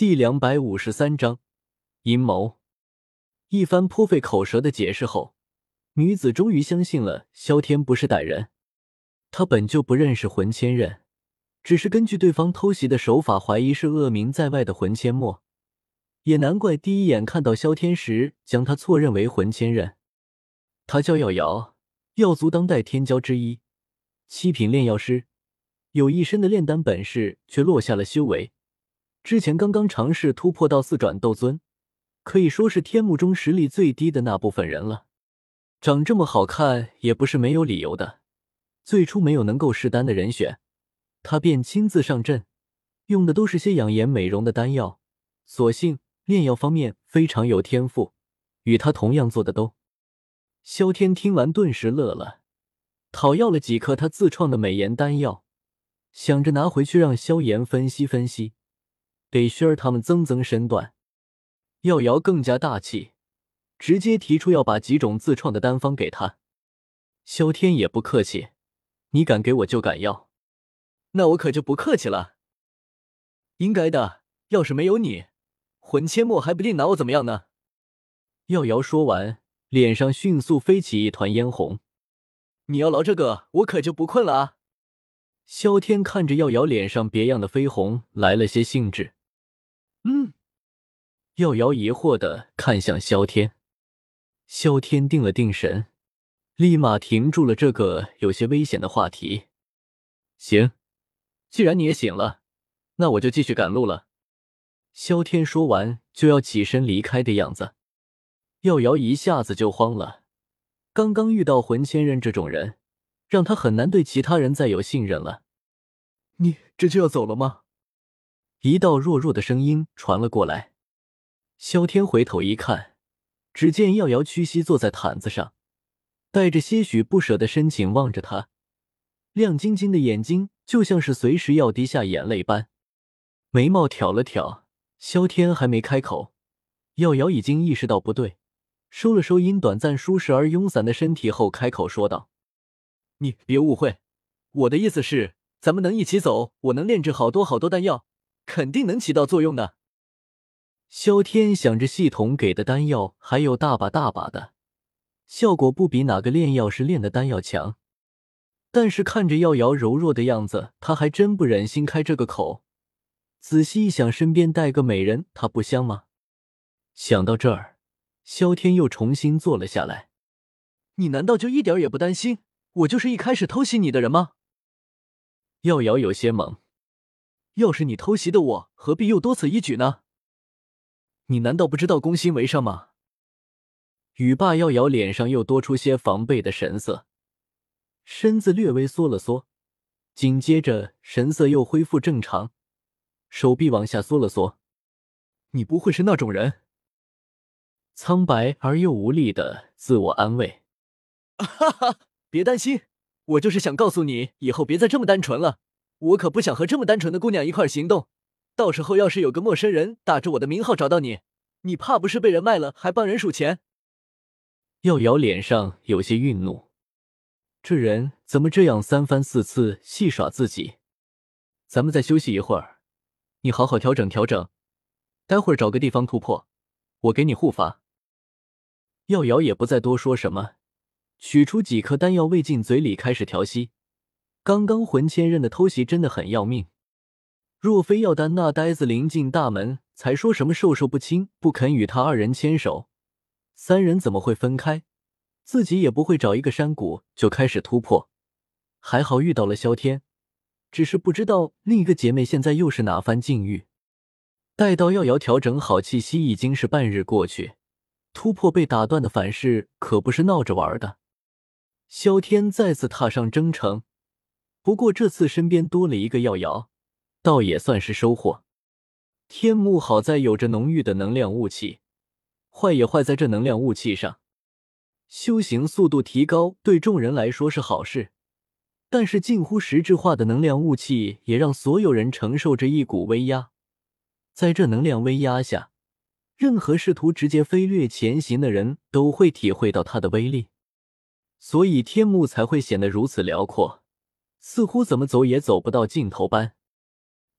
第两百五十三章阴谋。一番颇费口舌的解释后，女子终于相信了萧天不是歹人。她本就不认识魂千仞，只是根据对方偷袭的手法，怀疑是恶名在外的魂千墨。也难怪第一眼看到萧天时，将他错认为魂千仞。他叫耀瑶，耀族当代天骄之一，七品炼药师，有一身的炼丹本事，却落下了修为。之前刚刚尝试突破到四转斗尊，可以说是天幕中实力最低的那部分人了。长这么好看也不是没有理由的。最初没有能够试丹的人选，他便亲自上阵，用的都是些养颜美容的丹药。所幸炼药方面非常有天赋，与他同样做的都。萧天听完顿时乐了，讨要了几颗他自创的美颜丹药，想着拿回去让萧炎分析分析。给薰儿他们增增身段，耀瑶更加大气，直接提出要把几种自创的丹方给他。萧天也不客气，你敢给我就敢要，那我可就不客气了。应该的，要是没有你，魂切墨还不定拿我怎么样呢。耀瑶说完，脸上迅速飞起一团嫣红。你要劳这个，我可就不困了啊！萧天看着耀瑶脸上别样的绯红，来了些兴致。嗯，耀瑶疑惑的看向萧天，萧天定了定神，立马停住了这个有些危险的话题。行，既然你也醒了，那我就继续赶路了。萧天说完就要起身离开的样子，耀瑶一下子就慌了。刚刚遇到魂千仞这种人，让他很难对其他人再有信任了。你这就要走了吗？一道弱弱的声音传了过来，萧天回头一看，只见耀瑶屈膝坐在毯子上，带着些许不舍的深情望着他，亮晶晶的眼睛就像是随时要滴下眼泪般。眉毛挑了挑，萧天还没开口，耀瑶已经意识到不对，收了收因短暂舒适而慵散的身体后，开口说道：“你别误会，我的意思是，咱们能一起走，我能炼制好多好多丹药。”肯定能起到作用的。萧天想着，系统给的丹药还有大把大把的，效果不比哪个炼药师炼的丹药强。但是看着耀瑶柔弱的样子，他还真不忍心开这个口。仔细一想，身边带个美人，他不香吗？想到这儿，萧天又重新坐了下来。你难道就一点也不担心我就是一开始偷袭你的人吗？耀瑶有些懵。要是你偷袭的我，何必又多此一举呢？你难道不知道攻心为上吗？雨霸耀瑶脸上又多出些防备的神色，身子略微缩了缩，紧接着神色又恢复正常，手臂往下缩了缩。你不会是那种人？苍白而又无力的自我安慰。哈哈，别担心，我就是想告诉你，以后别再这么单纯了。我可不想和这么单纯的姑娘一块行动，到时候要是有个陌生人打着我的名号找到你，你怕不是被人卖了还帮人数钱？耀瑶脸上有些愠怒，这人怎么这样三番四次戏耍自己？咱们再休息一会儿，你好好调整调整，待会儿找个地方突破，我给你护法。耀瑶也不再多说什么，取出几颗丹药喂进嘴里，开始调息。刚刚魂千仞的偷袭真的很要命，若非药丹那呆子临近大门，才说什么授受不亲，不肯与他二人牵手，三人怎么会分开？自己也不会找一个山谷就开始突破。还好遇到了萧天，只是不知道另一个姐妹现在又是哪番境遇。待到药瑶调整好气息，已经是半日过去，突破被打断的反噬可不是闹着玩的。萧天再次踏上征程。不过这次身边多了一个药瑶，倒也算是收获。天幕好在有着浓郁的能量雾气，坏也坏在这能量雾气上。修行速度提高对众人来说是好事，但是近乎实质化的能量雾气也让所有人承受着一股威压。在这能量威压下，任何试图直接飞掠前行的人都会体会到它的威力，所以天幕才会显得如此辽阔。似乎怎么走也走不到尽头般。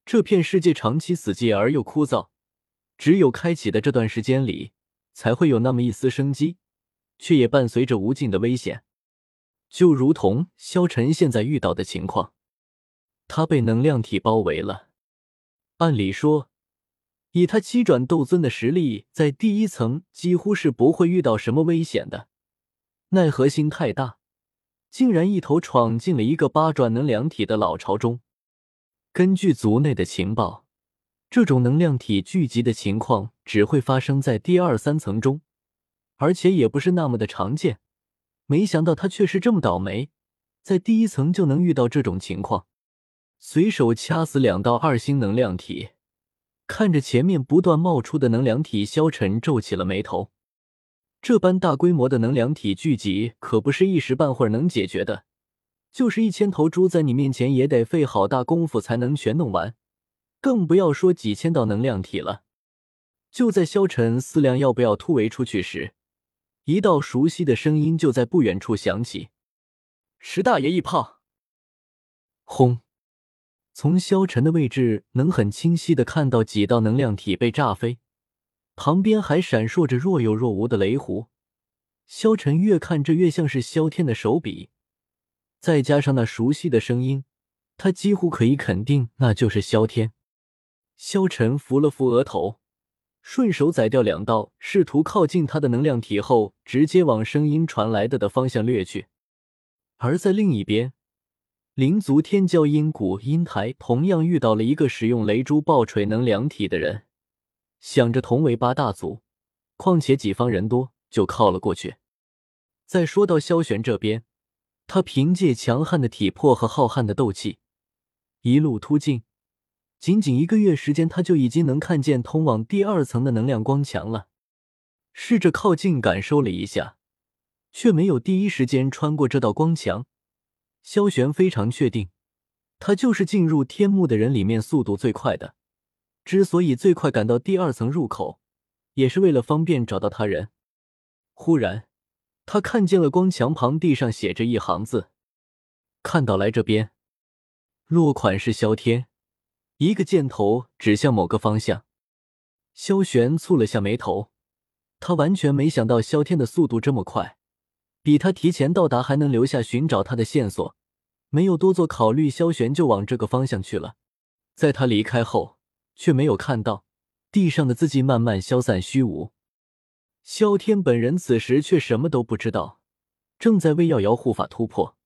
这片世界长期死寂而又枯燥，只有开启的这段时间里，才会有那么一丝生机，却也伴随着无尽的危险。就如同萧晨现在遇到的情况，他被能量体包围了。按理说，以他七转斗尊的实力，在第一层几乎是不会遇到什么危险的。奈何心太大，竟然一头闯进了一个八转能量体的老巢中。根据族内的情报，这种能量体聚集的情况只会发生在第二三层中，而且也不是那么的常见。没想到他却是这么倒霉，在第一层就能遇到这种情况。随手掐死两道二星能量体，看着前面不断冒出的能量体，萧晨皱起了眉头。这般大规模的能量体聚集，可不是一时半会儿能解决的。就是一千头猪在你面前，也得费好大功夫才能全弄完，更不要说几千道能量体了。就在萧晨思量要不要突围出去时，一道熟悉的声音就在不远处响起：“石大爷一炮！”轰！从萧晨的位置，能很清晰的看到几道能量体被炸飞。旁边还闪烁着若有若无的雷弧，萧晨越看这越像是萧天的手笔，再加上那熟悉的声音，他几乎可以肯定那就是萧天。萧晨扶了扶额头，顺手宰掉两道试图靠近他的能量体后，直接往声音传来的的方向掠去。而在另一边，灵族天骄阴谷阴台同样遇到了一个使用雷珠爆锤能量体的人。想着同为八大族，况且己方人多，就靠了过去。再说到萧玄这边，他凭借强悍的体魄和浩瀚的斗气，一路突进，仅仅一个月时间，他就已经能看见通往第二层的能量光墙了。试着靠近感受了一下，却没有第一时间穿过这道光墙。萧玄非常确定，他就是进入天幕的人里面速度最快的。之所以最快赶到第二层入口，也是为了方便找到他人。忽然，他看见了光墙旁地上写着一行字：“看到来这边。”落款是萧天，一个箭头指向某个方向。萧玄蹙了下眉头，他完全没想到萧天的速度这么快，比他提前到达还能留下寻找他的线索。没有多做考虑，萧玄就往这个方向去了。在他离开后。却没有看到地上的字迹慢慢消散虚无。萧天本人此时却什么都不知道，正在为药瑶护法突破。